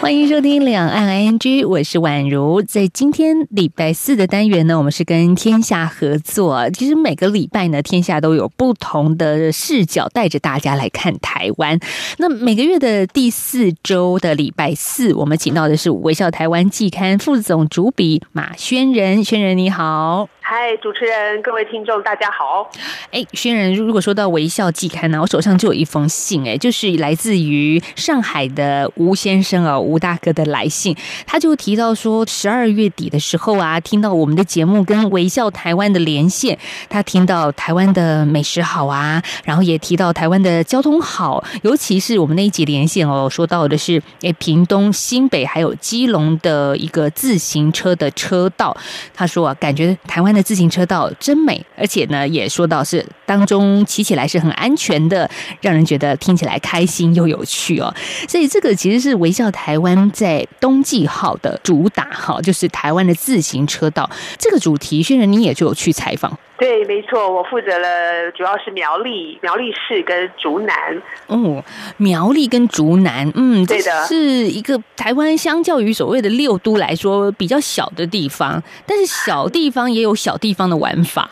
欢迎收听两岸 ING，我是宛如。在今天礼拜四的单元呢，我们是跟天下合作。其实每个礼拜呢，天下都有不同的视角，带着大家来看台湾。那每个月的第四周的礼拜四，我们请到的是《微笑台湾》季刊副总主笔马轩仁。轩仁你好。嗨，主持人，各位听众，大家好。哎，轩仁，如果说到《微笑季刊》呢，我手上就有一封信，哎，就是来自于上海的吴先生啊，吴大哥的来信。他就提到说，十二月底的时候啊，听到我们的节目跟《微笑台湾》的连线，他听到台湾的美食好啊，然后也提到台湾的交通好，尤其是我们那一集连线哦，说到的是哎，屏东、新北还有基隆的一个自行车的车道。他说啊，感觉台湾。的自行车道真美，而且呢，也说到是当中骑起来是很安全的，让人觉得听起来开心又有趣哦。所以这个其实是微笑台湾在冬季号的主打哈，就是台湾的自行车道这个主题。虽然，你也就有去采访。对，没错，我负责了，主要是苗栗、苗栗市跟竹南。哦，苗栗跟竹南，嗯，对的，是一个台湾相较于所谓的六都来说比较小的地方，但是小地方也有小地方的玩法。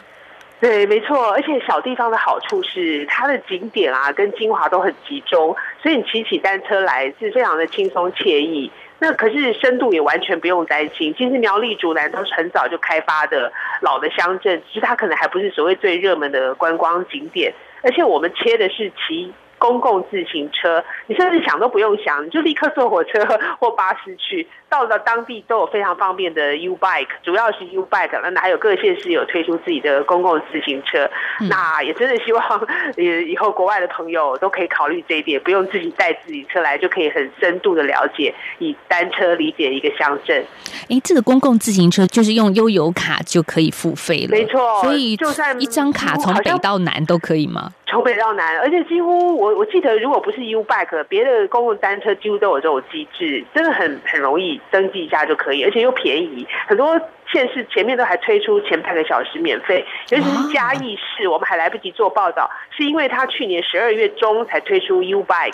对，没错，而且小地方的好处是它的景点啊跟精华都很集中，所以你骑起单车来是非常的轻松惬意。那可是深度也完全不用担心。其实苗栗竹南都是很早就开发的老的乡镇，其实它可能还不是所谓最热门的观光景点。而且我们切的是其公共自行车，你甚至想都不用想，你就立刻坐火车 或巴士去。到了当地都有非常方便的 U bike，主要是 U bike，那还有各县市有推出自己的公共自行车。那也真的希望，呃，以后国外的朋友都可以考虑这一点，不用自己带自己车来，就可以很深度的了解以单车理解一个乡镇。哎，这个公共自行车就是用悠游卡就可以付费了，没错。所以就算一张卡从北到南都可以吗？从北到南，而且几乎我我记得，如果不是 U bike，别的公共单车几乎都有这种机制，真的很很容易。登记一下就可以，而且又便宜。很多县市前面都还推出前半个小时免费，尤其是嘉义市，我们还来不及做报道，是因为他去年十二月中才推出 U Bike。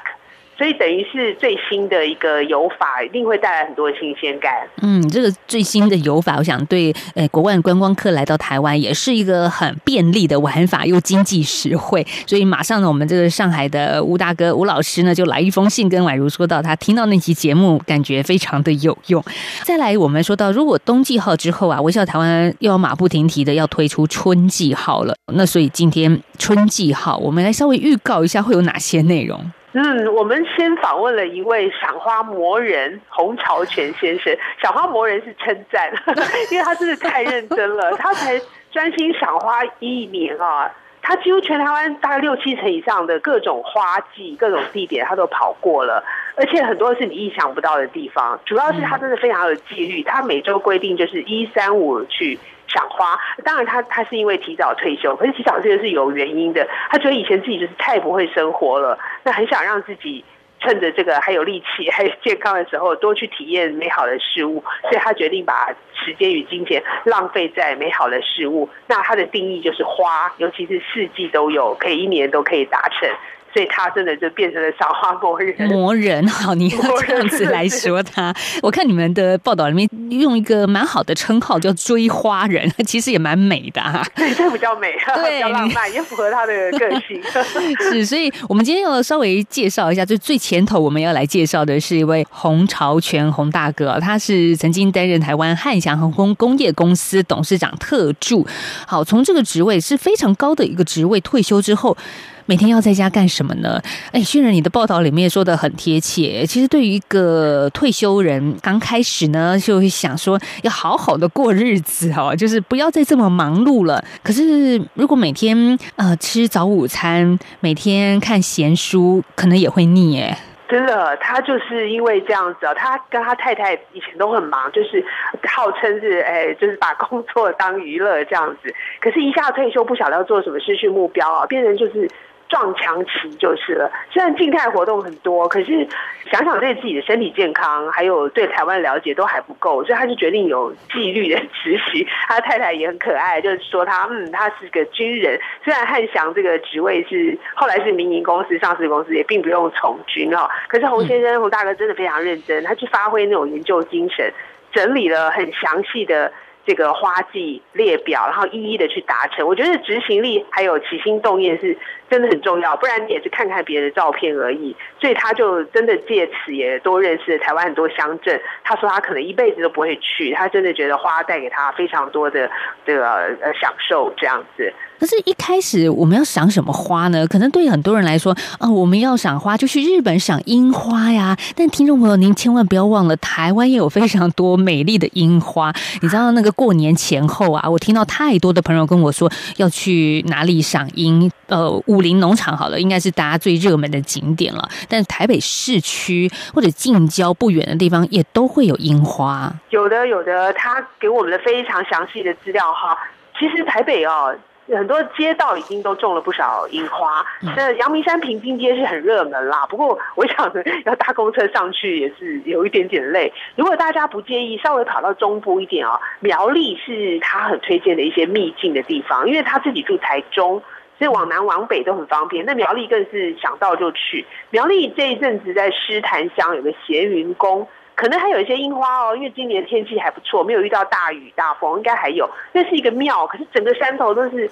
所以等于是最新的一个游法，一定会带来很多新鲜感。嗯，这个最新的游法，我想对呃国外观光客来到台湾也是一个很便利的玩法，又经济实惠。所以马上呢，我们这个上海的吴大哥吴老师呢，就来一封信跟宛如说到，他听到那期节目，感觉非常的有用。再来，我们说到如果冬季号之后啊，微笑台湾又要马不停蹄的要推出春季号了。那所以今天春季号，我们来稍微预告一下会有哪些内容。嗯，我们先访问了一位赏花魔人洪朝全先生。赏花魔人是称赞，因为他真的太认真了。他才专心赏花一年啊，他几乎全台湾大概六七成以上的各种花季、各种地点，他都跑过了。而且很多是你意想不到的地方。主要是他真的非常有纪律，他每周规定就是一三五去。赏花，当然他他是因为提早退休，可是提早退休是有原因的。他觉得以前自己就是太不会生活了，那很想让自己趁着这个还有力气、还有健康的时候，多去体验美好的事物。所以他决定把时间与金钱浪费在美好的事物。那他的定义就是花，尤其是四季都有，可以一年都可以达成。所以他真的就变成了赏花魔人。魔人，好，你要这样子来说他。我看你们的报道里面用一个蛮好的称号叫“追花人”，其实也蛮美的哈。对，这比较美，比较浪漫，也符合他的个性。是，所以我们今天要稍微介绍一下，就最前头我们要来介绍的是一位洪朝全洪大哥，他是曾经担任台湾汉翔航空工业公司董事长特助。好，从这个职位是非常高的一个职位，退休之后。每天要在家干什么呢？哎，轩然，你的报道里面说的很贴切。其实对于一个退休人，刚开始呢，就会想说要好好的过日子哦，就是不要再这么忙碌了。可是如果每天呃吃早午餐，每天看闲书，可能也会腻哎。真的，他就是因为这样子啊，他跟他太太以前都很忙，就是号称是哎，就是把工作当娱乐这样子。可是，一下退休不晓得要做什么失去目标啊，变成就是。撞墙期就是了。虽然静态活动很多，可是想想对自己的身体健康，还有对台湾了解都还不够，所以他就决定有纪律的执行。他太太也很可爱，就是说他嗯，他是个军人，虽然汉翔这个职位是后来是民营公司、上市公司，也并不用从军哦。可是洪先生、洪大哥真的非常认真，他去发挥那种研究精神，整理了很详细的。这个花季列表，然后一一的去达成。我觉得执行力还有起心动念是真的很重要，不然你也是看看别人的照片而已。所以他就真的借此也多认识了台湾很多乡镇。他说他可能一辈子都不会去，他真的觉得花带给他非常多的这个呃享受，这样子。可是，一开始我们要赏什么花呢？可能对很多人来说，啊，我们要赏花就去日本赏樱花呀。但听众朋友，您千万不要忘了，台湾也有非常多美丽的樱花。你知道那个过年前后啊，我听到太多的朋友跟我说要去哪里赏樱。呃，武林农场好了，应该是大家最热门的景点了。但台北市区或者近郊不远的地方，也都会有樱花。有的，有的，他给我们的非常详细的资料哈。其实台北哦。很多街道已经都种了不少樱花，那阳明山平津街是很热门啦。不过我想要搭公车上去也是有一点点累。如果大家不介意，稍微跑到中部一点哦，苗栗是他很推荐的一些秘境的地方，因为他自己住台中，所以往南往北都很方便。那苗栗更是想到就去。苗栗这一阵子在狮潭乡有个斜云宫。可能还有一些樱花哦，因为今年天气还不错，没有遇到大雨大风，应该还有。那是一个庙，可是整个山头都是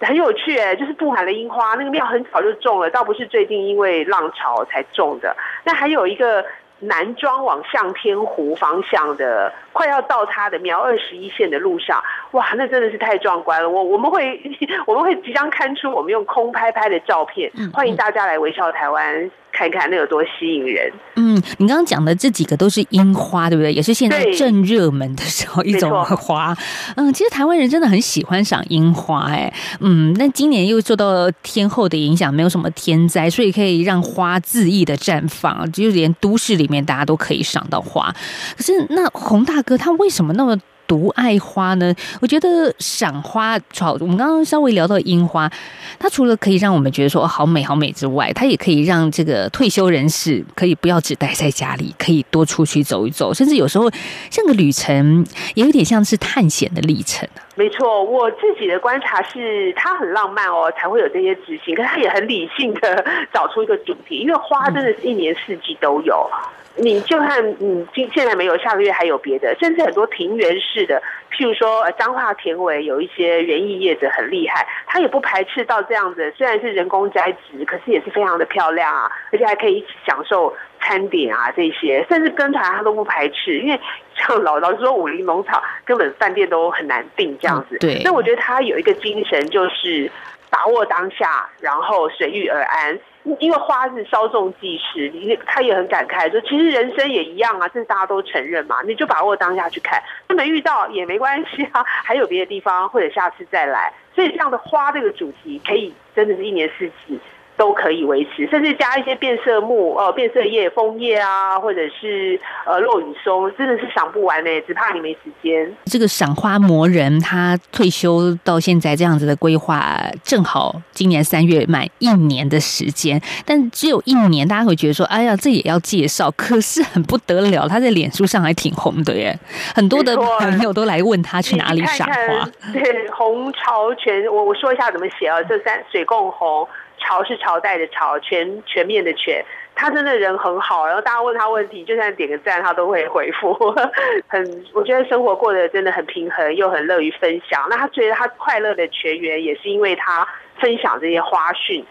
很有趣哎，就是布满了樱花。那个庙很早就种了，倒不是最近因为浪潮才种的。那还有一个。南庄往向天湖方向的，快要到它的苗二十一线的路上，哇，那真的是太壮观了！我我们会 我们会即将刊出我们用空拍拍的照片，欢迎大家来微笑台湾看看那有多吸引人。嗯，你刚刚讲的这几个都是樱花，对不对？也是现在正热门的时候一种花。嗯，其实台湾人真的很喜欢赏樱花，哎，嗯，那今年又受到天后的影响，没有什么天灾，所以可以让花恣意的绽放，就连都市里。里面大家都可以赏到花，可是那洪大哥他为什么那么独爱花呢？我觉得赏花，好，我们刚刚稍微聊到樱花，它除了可以让我们觉得说好美好美之外，它也可以让这个退休人士可以不要只待在家里，可以多出去走一走，甚至有时候像个旅程，也有点像是探险的历程没错，我自己的观察是，它很浪漫哦，才会有这些执行，可是它也很理性的找出一个主题，因为花真的是一年四季都有。你就看，嗯，今现在没有，下个月还有别的，甚至很多庭园式的，譬如说彰化田尾有一些园艺业者很厉害，他也不排斥到这样子，虽然是人工栽植，可是也是非常的漂亮啊，而且还可以一起享受餐点啊这些，甚至跟团他都不排斥，因为像老老实说，武林农场根本饭店都很难订这样子。对，那我觉得他有一个精神，就是把握当下，然后随遇而安。因为花是稍纵即逝，你他也很感慨说，其实人生也一样啊，这是大家都承认嘛，你就把握当下去看，那没遇到也没关系啊，还有别的地方，或者下次再来。所以这样的花这个主题，可以真的是一年四季。都可以维持，甚至加一些变色木、呃变色叶、枫叶啊，或者是呃落羽松，真的是赏不完呢，只怕你没时间。这个赏花魔人他退休到现在这样子的规划，正好今年三月满一年的时间，但只有一年，大家会觉得说，哎呀，这也要介绍，可是很不得了，他在脸书上还挺红的耶，很多的朋友都来问他去哪里赏花。对，红潮全，我我说一下怎么写啊，这三水共红。朝是朝代的朝，全全面的全，他真的人很好，然后大家问他问题，就算点个赞，他都会回复。很，我觉得生活过得真的很平衡，又很乐于分享。那他觉得他快乐的全员，也是因为他分享这些花絮，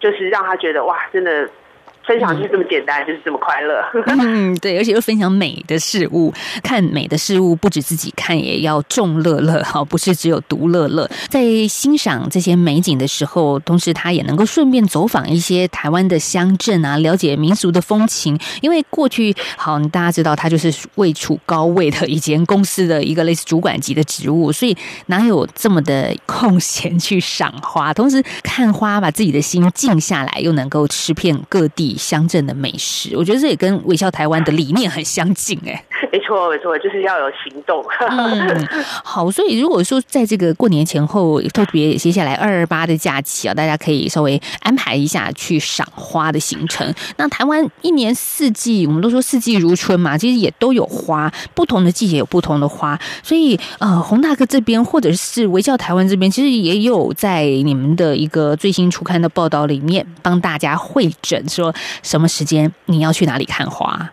就是让他觉得哇，真的。分享就是这么简单，就是这么快乐。嗯，对，而且又分享美的事物，看美的事物不止自己看，也要众乐乐哈，不是只有独乐乐。在欣赏这些美景的时候，同时他也能够顺便走访一些台湾的乡镇啊，了解民俗的风情。因为过去好，大家知道他就是位处高位的一间公司的一个类似主管级的职务，所以哪有这么的空闲去赏花？同时看花，把自己的心静下来，又能够吃遍各地。乡镇的美食，我觉得这也跟微笑台湾的理念很相近哎。没错，没错，就是要有行动。嗯，好，所以如果说在这个过年前后，特别接下来二二八的假期啊，大家可以稍微安排一下去赏花的行程。那台湾一年四季，我们都说四季如春嘛，其实也都有花，不同的季节有不同的花。所以，呃，洪大哥这边或者是微笑台湾这边，其实也有在你们的一个最新出刊的报道里面帮大家会诊，说什么时间你要去哪里看花。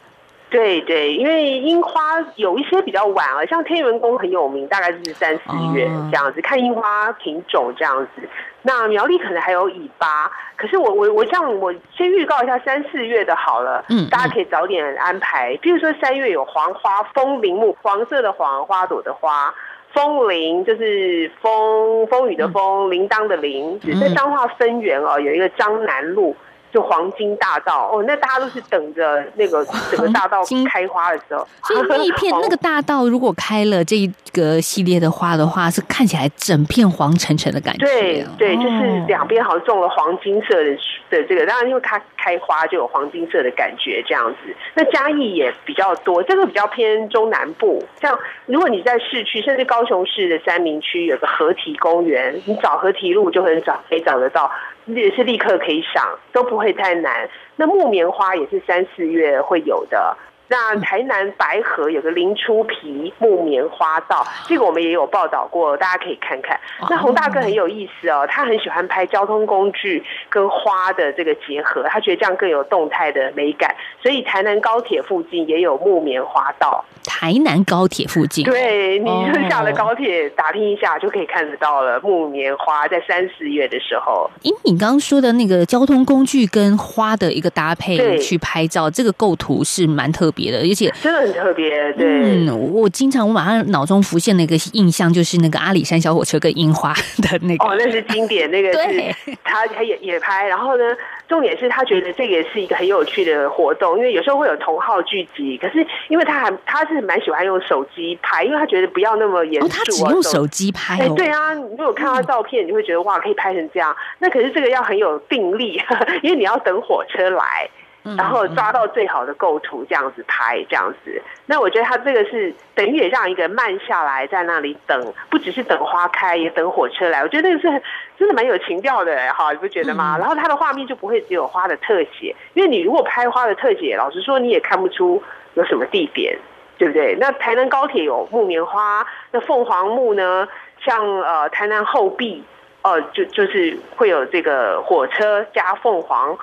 对对，因为樱花有一些比较晚啊，像天元宫很有名，大概就是三四月这样子看樱花品种这样子。那苗栗可能还有尾巴，可是我我我这样，我先预告一下三四月的好了，嗯，大家可以早点安排。比如说三月有黄花风铃木，黄色的黄花朵的花，风铃就是风风雨的风，铃铛的铃，在彰化分园哦，有一个彰南路。就黄金大道哦，那大家都是等着那个 整个大道开花的时候。所以那一片那个大道如果开了这一个系列的花的话，是看起来整片黄沉沉的感觉。对对，就是两边好像种了黄金色的的这个，当然因为它开花就有黄金色的感觉这样子。那嘉义也比较多，这个比较偏中南部。像如果你在市区，甚至高雄市的三明区有个河堤公园，你找河堤路就很找可以找得到。也是立刻可以赏，都不会太难。那木棉花也是三四月会有的。那台南白河有个林出皮木棉花道，这个我们也有报道过，大家可以看看。那洪大哥很有意思哦，他很喜欢拍交通工具跟花的这个结合，他觉得这样更有动态的美感。所以台南高铁附近也有木棉花道。台南高铁附近，对，你就下了高铁打听一下就可以看得到了。木棉花在三四月的时候，因你刚刚说的那个交通工具跟花的一个搭配去拍照，这个构图是蛮特别的，而且真的很特别。对，嗯，我经常我马上脑中浮现的一个印象就是那个阿里山小火车跟樱花的那个，哦，那是经典，那个是他他也也拍，然后呢。重点是他觉得这个也是一个很有趣的活动，因为有时候会有同号聚集，可是因为他还他是蛮喜欢用手机拍，因为他觉得不要那么严肃。哦，他只用手机拍。哎，对啊，你如果看他照片，你会觉得哇，可以拍成这样。那可是这个要很有定力，因为你要等火车来。然后抓到最好的构图，这样子拍，这样子。那我觉得他这个是等于也让一个慢下来，在那里等，不只是等花开，也等火车来。我觉得那个是真的蛮有情调的，哈，你不觉得吗？然后他的画面就不会只有花的特写，因为你如果拍花的特写，老实说你也看不出有什么地点，对不对？那台南高铁有木棉花，那凤凰木呢？像呃台南后壁，呃，就就是会有这个火车加凤凰。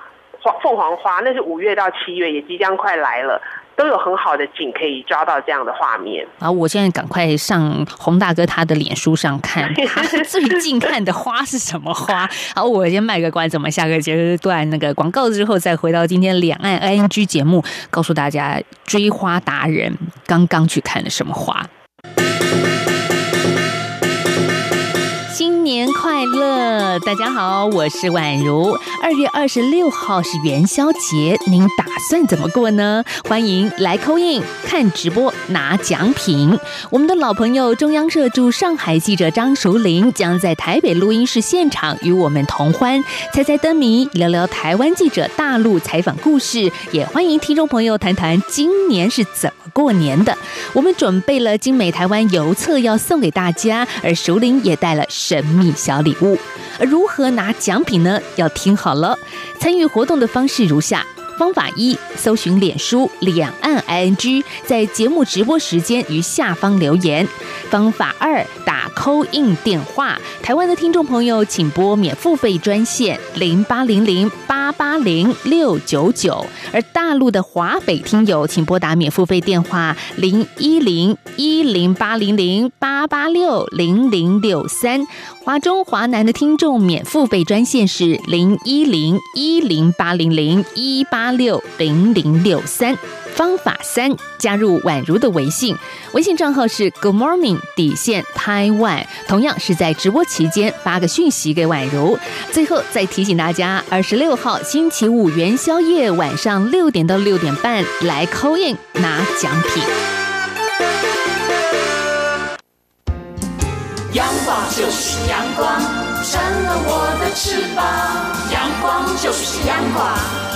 凤凰花那是五月到七月，也即将快来了，都有很好的景可以抓到这样的画面。然后我现在赶快上洪大哥他的脸书上看，他最近看的花是什么花？好，我先卖个关子，我们下个阶段那个广告之后再回到今天两岸 ING 节目，告诉大家追花达人刚刚去看了什么花。新年快乐，大家好，我是宛如。二月二十六号是元宵节，您打算怎么过呢？欢迎来扣印看直播拿奖品。我们的老朋友中央社驻上海记者张淑玲将在台北录音室现场与我们同欢，猜猜灯谜，聊聊台湾记者大陆采访故事。也欢迎听众朋友谈谈今年是怎么过年的。我们准备了精美台湾邮册要送给大家，而淑玲也带了神。秘小礼物，如何拿奖品呢？要听好了。参与活动的方式如下：方法一，搜寻脸书两岸 ING，在节目直播时间于下方留言；方法二，打扣印电话，台湾的听众朋友请拨免付费专线零八零零八八零六九九，而大陆的华北听友请拨打免付费电话零一零一零八零零八八六零零六三。华中、华南的听众免付费专线是零一零一零八零零一八六零零六三。方法三：加入宛如的微信，微信账号是 Good Morning 底线 Taiwan，同样是在直播期间发个讯息给宛如。最后再提醒大家，二十六号星期五元宵夜晚上六点到六点半来 Coin 拿奖品。阳光就是阳光，成了我的翅膀。阳光就是阳光。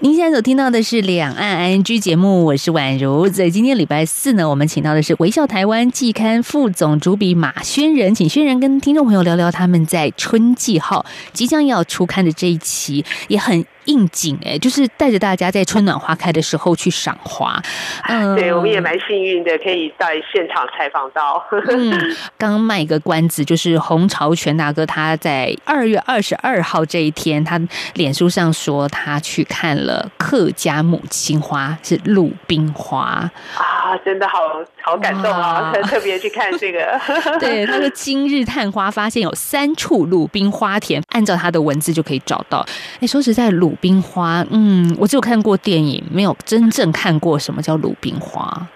您现在所听到的是两岸 ING 节目，我是宛如。在今天礼拜四呢，我们请到的是微笑台湾季刊副总主笔马轩仁，请轩仁跟听众朋友聊聊他们在春季号即将要出刊的这一期，也很。应景哎，就是带着大家在春暖花开的时候去赏花。嗯，对，我们也蛮幸运的，可以在现场采访到。嗯，刚刚卖一个关子，就是洪朝全大哥他在二月二十二号这一天，他脸书上说他去看了客家母亲花，是鲁冰花啊，真的好好感动啊，特别去看这个。对，他说今日探花发现有三处鲁冰花田，按照他的文字就可以找到。哎，说实在，鲁冰花，嗯，我只有看过电影，没有真正看过什么叫鲁冰花。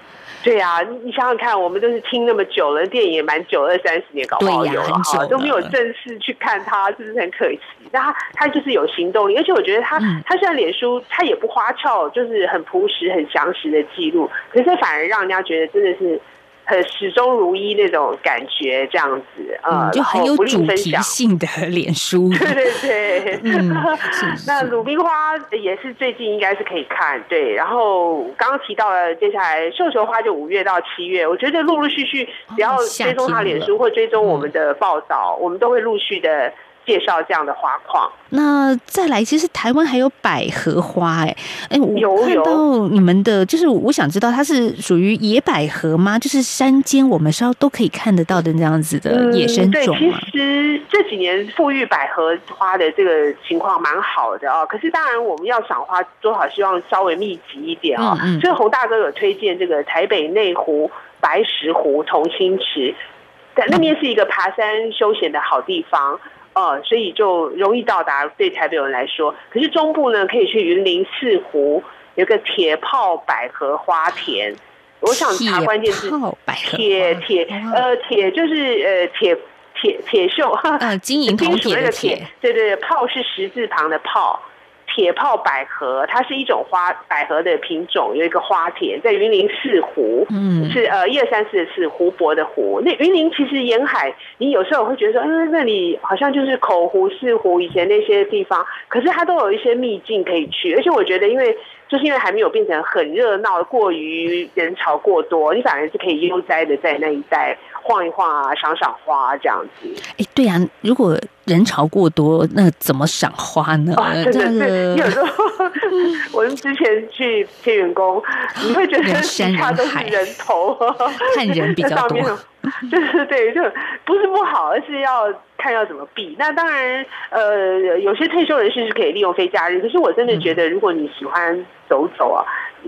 对呀，你想想看，我们都是听那么久了，电影也蛮久，二三十年搞不好有了哈，都没有正式去看它，是不是很可惜？那他他就是有行动力，而且我觉得他他现在脸书他也不花俏，就是很朴实、很详实的记录，可是反而让人家觉得真的是。很始终如一那种感觉，这样子，呃，就很有主题性的脸书，对对对，嗯，那鲁冰花也是最近应该是可以看，对，然后刚刚提到了，接下来绣球花就五月到七月，我觉得陆陆续续只要追踪他脸书或追踪我们的报道，我们都会陆续的。介绍这样的花况，那再来，其实台湾还有百合花，哎哎，我看到你们的，就是我想知道它是属于野百合吗？就是山间我们稍都可以看得到的那样子的野生种吗？其实这几年富裕百合花的这个情况蛮好的啊，可是当然我们要赏花，多少希望稍微密集一点啊。所以洪大哥有推荐这个台北内湖白石湖同心池，在那边是一个爬山休闲的好地方。哦，所以就容易到达对台北人来说。可是中部呢，可以去云林四湖有个铁炮百合花田。我想查关键字，铁铁呃铁就是呃铁铁铁锈，呃金银铜铁的铁，对对，炮是十字旁的炮。铁炮百合，它是一种花百合的品种，有一个花田在云林四湖，嗯，是呃一二三四是湖泊的湖。那云林其实沿海，你有时候会觉得说，嗯，那里好像就是口湖、四湖以前那些地方，可是它都有一些秘境可以去。而且我觉得，因为就是因为还没有变成很热闹、过于人潮过多，你反而是可以悠哉的在那一带。晃一晃啊，赏赏花这样子。哎，对呀，如果人潮过多，那怎么赏花呢？真的是有时候，我们之前去天员宫，你会觉得其他都是人头，看人比较 多。就是对，就不是不好，而是要看要怎么避。那当然，呃，有些退休人士是可以利用非假日，可是我真的觉得，如果你喜欢走走啊。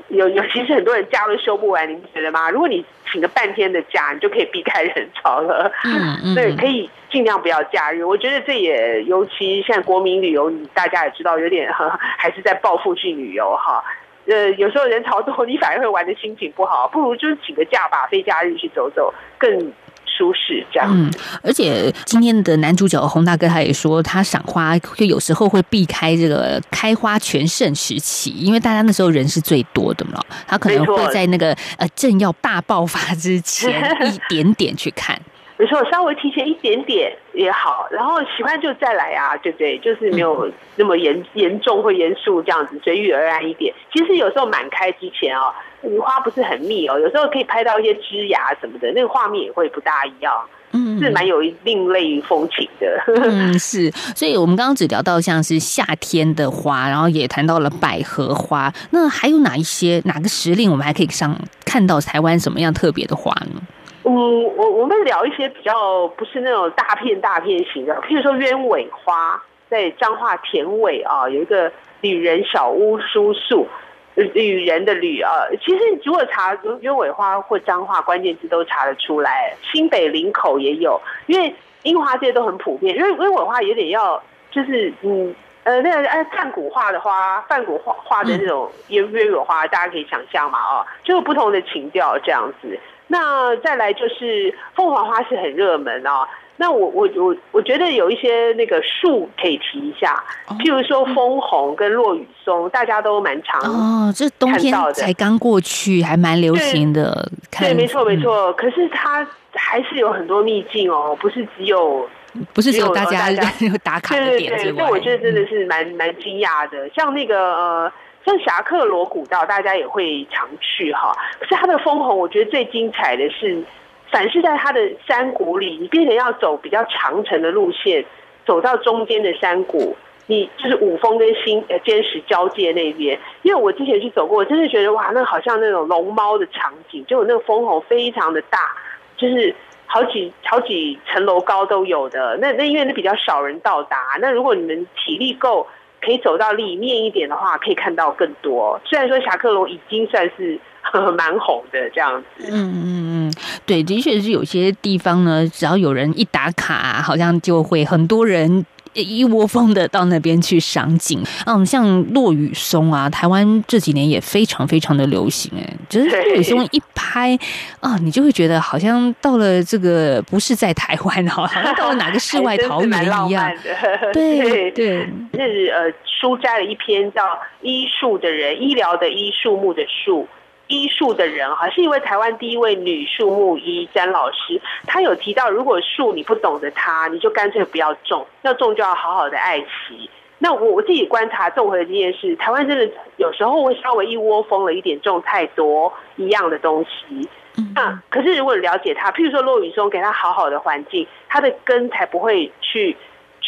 有有，其实很多人假都休不完，你不觉得吗？如果你请个半天的假，你就可以避开人潮了。嗯嗯，对，可以尽量不要假日。我觉得这也，尤其现在国民旅游，大家也知道，有点还是在报复性旅游哈。呃，有时候人潮多，你反而会玩的心情不好，不如就是请个假吧，非假日去走走更。舒适这样，嗯，而且今天的男主角洪大哥他也说，他赏花就有时候会避开这个开花全盛时期，因为大家那时候人是最多的嘛，他可能会在那个呃正要大爆发之前 一点点去看。没错，稍微提前一点点也好，然后喜欢就再来啊，对不对？就是没有那么严严重或严肃这样子，随遇而安一点。其实有时候满开之前哦。花不是很密哦，有时候可以拍到一些枝芽什么的，那个画面也会不大一样，嗯，是蛮有另类风情的。嗯，是，所以我们刚刚只聊到像是夏天的花，然后也谈到了百合花，那还有哪一些哪个时令我们还可以上看到台湾什么样特别的花呢？嗯，我我们聊一些比较不是那种大片大片型的，譬如说鸢尾花，在彰化田尾啊，有一个旅人小屋叔树。旅人的旅啊，其实如果查鸢尾花或彰化关键字都查得出来。新北林口也有，因为樱花这些都很普遍。因为鸢尾花有点要，就是嗯呃那个呃泛古画的花，泛古画画的那种鸢鸢尾花，大家可以想象嘛哦，就有不同的情调这样子。那再来就是凤凰花是很热门哦。那我我我我觉得有一些那个树可以提一下，譬如说枫红跟落羽松，大家都蛮常哦，这冬天才刚过去，还蛮流行的。看对，没错没嗯错。可是它还是有很多秘境哦，不是只有不是只有大家 打卡的对对对，点之外，这我觉得真的是蛮蛮惊讶的。像那个呃，像侠客罗古道，大家也会常去哈。可是它的枫红，我觉得最精彩的是，凡是在它的山谷里，你变成要走比较长程的路线，走到中间的山谷。你就是五峰跟新呃尖石交界那边，因为我之前去走过，我真的觉得哇，那好像那种龙猫的场景，就那个枫红非常的大，就是好几好几层楼高都有的。那那因为那比较少人到达，那如果你们体力够，可以走到里面一点的话，可以看到更多。虽然说侠客楼已经算是 蛮红的这样子，嗯嗯嗯，对，的确是有些地方呢，只要有人一打卡，好像就会很多人。一窝蜂的到那边去赏景，嗯，像落雨松啊，台湾这几年也非常非常的流行，哎，就是对落雨松一拍啊，你就会觉得好像到了这个不是在台湾，好像到了哪个世 外桃源一样。对对，是呃，书摘了一篇叫《医术的人》，医疗的医，树木的树。医术的人哈，是一位台湾第一位女树木医詹老师。她有提到，如果树你不懂得它，你就干脆不要种，要种就要好好的爱惜。那我我自己观察综合的经验是，台湾真的有时候会稍微一窝蜂了一点，种太多一样的东西。那可是如果你了解它，譬如说落雨松，给它好好的环境，它的根才不会去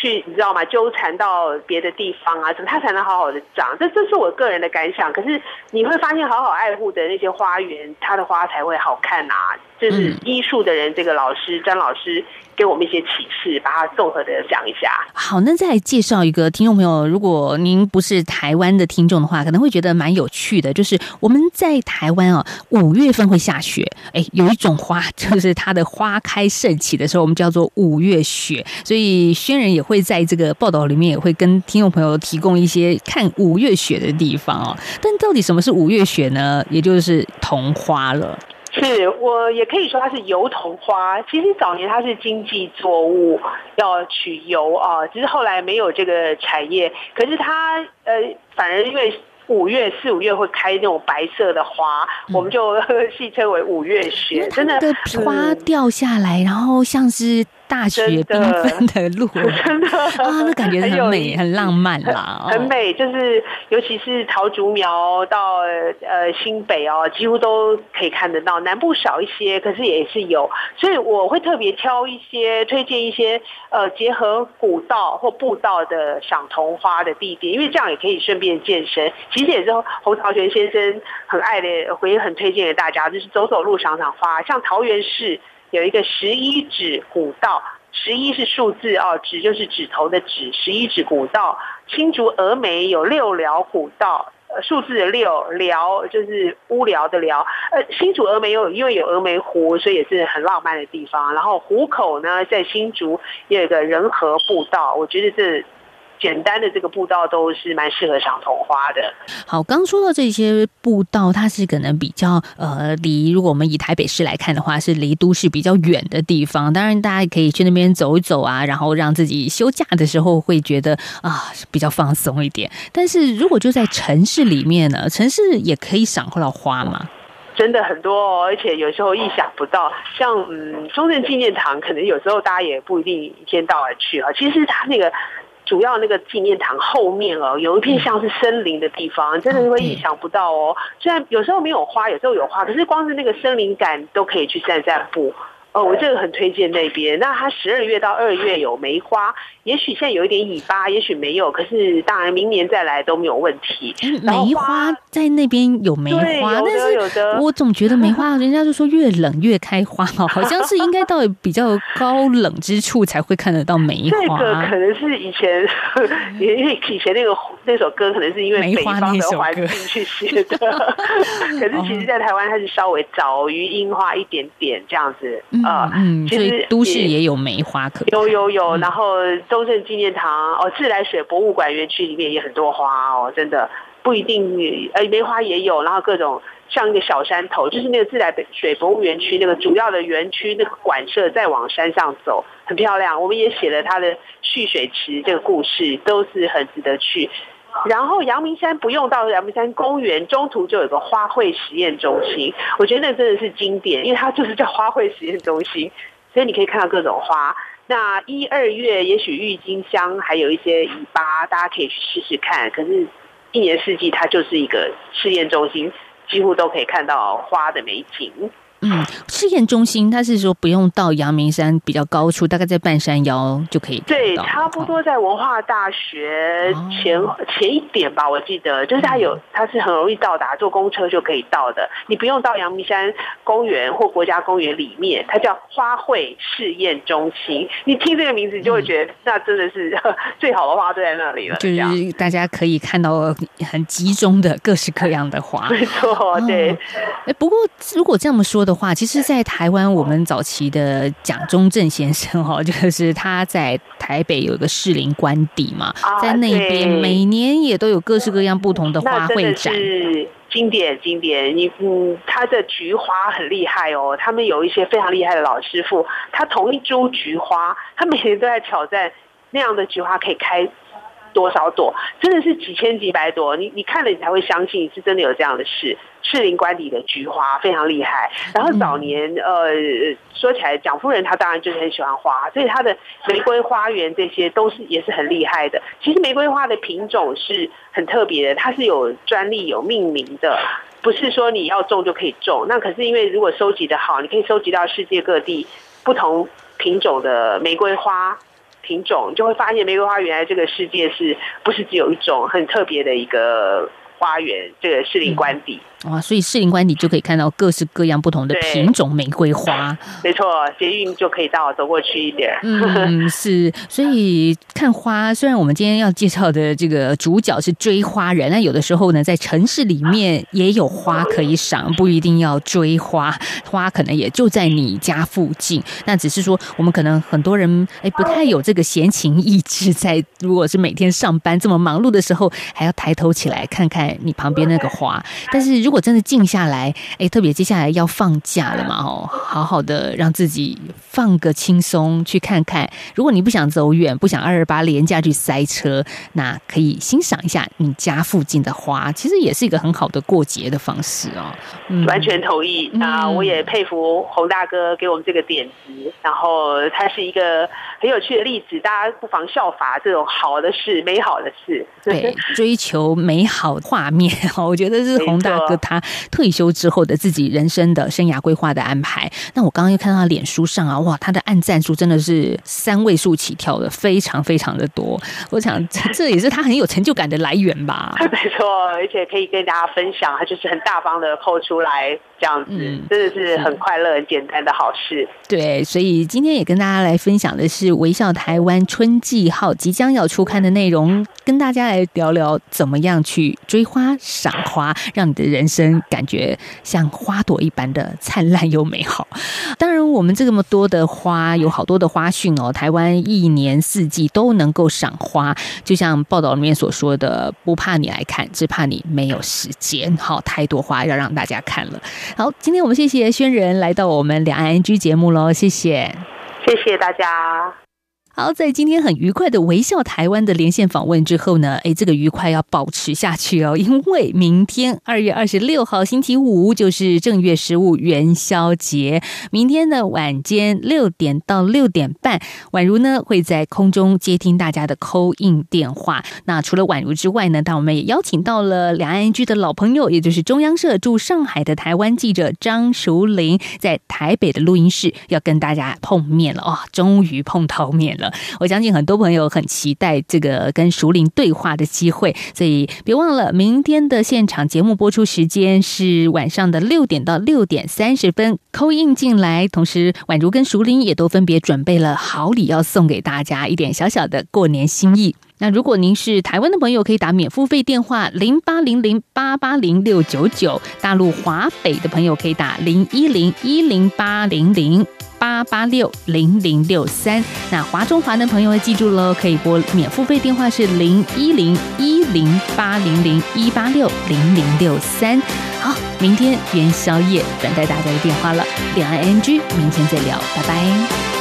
去，你知道吗？纠缠到别的地方啊，怎么它才能好好的长。这这是我个人的感想。可是你会发现，好好爱护的那些花园，它的花才会好看啊。就是医术的人，这个老师张老师给我们一些启示，把它综合的讲一下。好，那再来介绍一个听众朋友，如果您不是台湾的听众的话，可能会觉得蛮有趣的，就是我们在台湾啊，五月份会下雪，哎，有一种花，就是它的花开盛起的时候，我们叫做五月雪，所以轩人也会在这个报道里面也会跟听众朋友提供一些看五月雪的地方哦。但到底什么是五月雪呢？也就是桐花了。是我也可以说它是油桐花。其实早年它是经济作物，要取油啊，只是后来没有这个产业。可是它呃，反而因为五月四五月会开那种白色的花，我们就 戏称为五月雪。真的的花嗯掉下来，然后像是大雪缤纷的路 真的啊，那感觉很美、很浪漫啦，哦很美，就是尤其是桃竹苗到呃新北哦，几乎都可以看得到。南部少一些，可是也是有，所以我会特别挑一些推荐一些呃结合古道或步道的赏桐花的地点，因为这样也可以顺便健身。其实也是侯朝全先生很爱的，我也很推荐给大家，就是走走路赏赏花。像桃园市有一个十一指古道。十一是数字哦，指就是指头的指，十一指古道。新竹峨眉有六寮古道，数字的六寮就是乌寮的寮。呃，新竹峨眉有因为有峨眉湖，所以也是很浪漫的地方。然后湖口呢，在新竹也有一个仁和步道，我觉得这简单的这个步道都是蛮适合赏桐花的。好，刚说到这些步道，它是可能比较呃离，如果我们以台北市来看的话，是离都市比较远的地方。当然，大家可以去那边走一走啊，然后让自己休假的时候会觉得啊比较放松一点。但是如果就在城市里面呢，城市也可以赏到花嘛。真的很多哦，而且有时候意想不到，像嗯中正纪念堂，可能有时候大家也不一定一天到晚去哈。其实它那个主要那个纪念堂后面哦，有一片像是森林的地方，真的是会意想不到哦。虽然有时候没有花，有时候有花，可是光是那个森林感都可以去散散步。哦，我这个很推荐那边。那它十二月到二月有梅花，也许现在有一点尾巴，也许没有，可是当然明年再来都没有问题。梅花在那边有梅花，但有的是我总觉得梅花，人家就说越冷越开花哦，好像是应该到比较高冷之处才会看得到梅花这个。可能是以前，因为 以前那个那首歌可能是因为梅花的环境去写的，可是其实，在台湾它是稍微早于樱花一点点这样子嗯啊。嗯，其实所以都市也有梅花可有有有，嗯然后中正纪念堂哦，自来水博物馆园区里面也很多花哦，真的。不一定呃梅花也有，然后各种像一个小山头，就是那个自来水博物园区那个主要的园区那个馆舍，再往山上走，很漂亮。我们也写了它的蓄水池这个故事，都是很值得去。然后阳明山不用到阳明山公园，中途就有个花卉实验中心，我觉得那真的是经典，因为它就是叫花卉实验中心，所以你可以看到各种花。那一二月也许郁金香还有一些尾巴，大家可以去试试看。可是，一年四季它就是一个试验中心，几乎都可以看到花的美景。嗯，试验中心它是说不用到阳明山比较高处，大概在半山腰就可以。对，差不多在文化大学前前一点吧，我记得就是它有，它是很容易到达，坐公车就可以到的。你不用到阳明山公园或国家公园里面，它叫花卉试验中心。你听这个名字，就会觉得那真的是 最好的花都在那里了。就是大家可以看到很集中的各式各样的花。没错，对。哎，不过如果这么说。的话，其实，在台湾，我们早期的蒋中正先生哈，就是他在台北有一个士林官邸嘛，在那边每年也都有各式各样不同的花卉展，是经典经典。你嗯，他的菊花很厉害哦，他们有一些非常厉害的老师傅，他同一株菊花，他每年都在挑战那样的菊花可以开。多少朵？真的是几千几百朵，你你看了你才会相信是真的有这样的事。士林官邸的菊花非常厉害，然后早年呃说起来，蒋夫人她当然就是很喜欢花，所以她的玫瑰花园这些都是也是很厉害的。其实玫瑰花的品种是很特别的，它是有专利有命名的，不是说你要种就可以种。那可是因为如果收集的好，你可以收集到世界各地不同品种的玫瑰花。品种就会发现玫瑰花原来这个世界是不是只有一种很特别的一个花园？这个士林官邸。哇，所以士林官邸就可以看到各式各样不同的品种玫瑰花。没错，捷运就可以到，走过去一点。嗯，是。所以看花，虽然我们今天要介绍的这个主角是追花人，那有的时候呢，在城市里面也有花可以赏，不一定要追花，花可能也就在你家附近。那只是说，我们可能很多人哎，不太有这个闲情逸致，在如果是每天上班这么忙碌的时候，还要抬头起来看看你旁边那个花。但是如果真的静下来，哎，特别接下来要放假了嘛，哦，好好的让自己放个轻松，去看看。如果你不想走远，不想二二八连假去塞车，那可以欣赏一下你家附近的花，其实也是一个很好的过节的方式哦。完全同意。那我也佩服洪大哥给我们这个点子，然后他是一个很有趣的例子，大家不妨效法这种好的事、美好的事。对，追求美好画面，我觉得是洪大哥。他退休之后的自己人生的生涯规划的安排，那我刚刚又看到他脸书上啊，哇，他的按赞数真的是三位数起跳的，非常非常的多。我想这也是他很有成就感的来源吧。没错，而且可以跟大家分享，他就是很大方的扣出来。这样子真的是很快乐、很简单的好事。对，所以今天也跟大家来分享的是《微笑台湾春季号》即将要出刊的内容，跟大家来聊聊怎么样去追花、赏花，让你的人生感觉像花朵一般的灿烂又美好。当然，我们这么多的花，有好多的花讯哦。台湾一年四季都能够赏花，就像报道里面所说的，不怕你来看，只怕你没有时间。好，太多花要让大家看了。好，今天我们谢谢轩仁来到我们两岸 NG 节目喽，谢谢，谢谢大家。好，在今天很愉快的微笑台湾的连线访问之后呢，哎，这个愉快要保持下去哦，因为明天二月二十六号星期五就是正月十五元宵节，明天的晚间六点到六点半，宛如呢会在空中接听大家的扣印电话。那除了宛如之外呢，当我们也邀请到了两岸居的老朋友，也就是中央社驻上海的台湾记者张淑玲，在台北的录音室要跟大家碰面了哦，终于碰头面了。我相信很多朋友很期待这个跟熟龄对话的机会，所以别忘了明天的现场节目播出时间是晚上的六点到六点三十分，扣印进来。同时，宛如跟熟龄也都分别准备了好礼要送给大家，一点小小的过年心意。那如果您是台湾的朋友，可以打免付费电话零八零零八八零六九九；大陆华北的朋友可以打零一零一零八零零。八八六零零六三，那华中华的朋友记住喽，可以拨免付费电话是零一零一零八零零一八六零零六三。好，明天元宵夜等待大家的电话了，两岸 NG，明天再聊，拜拜。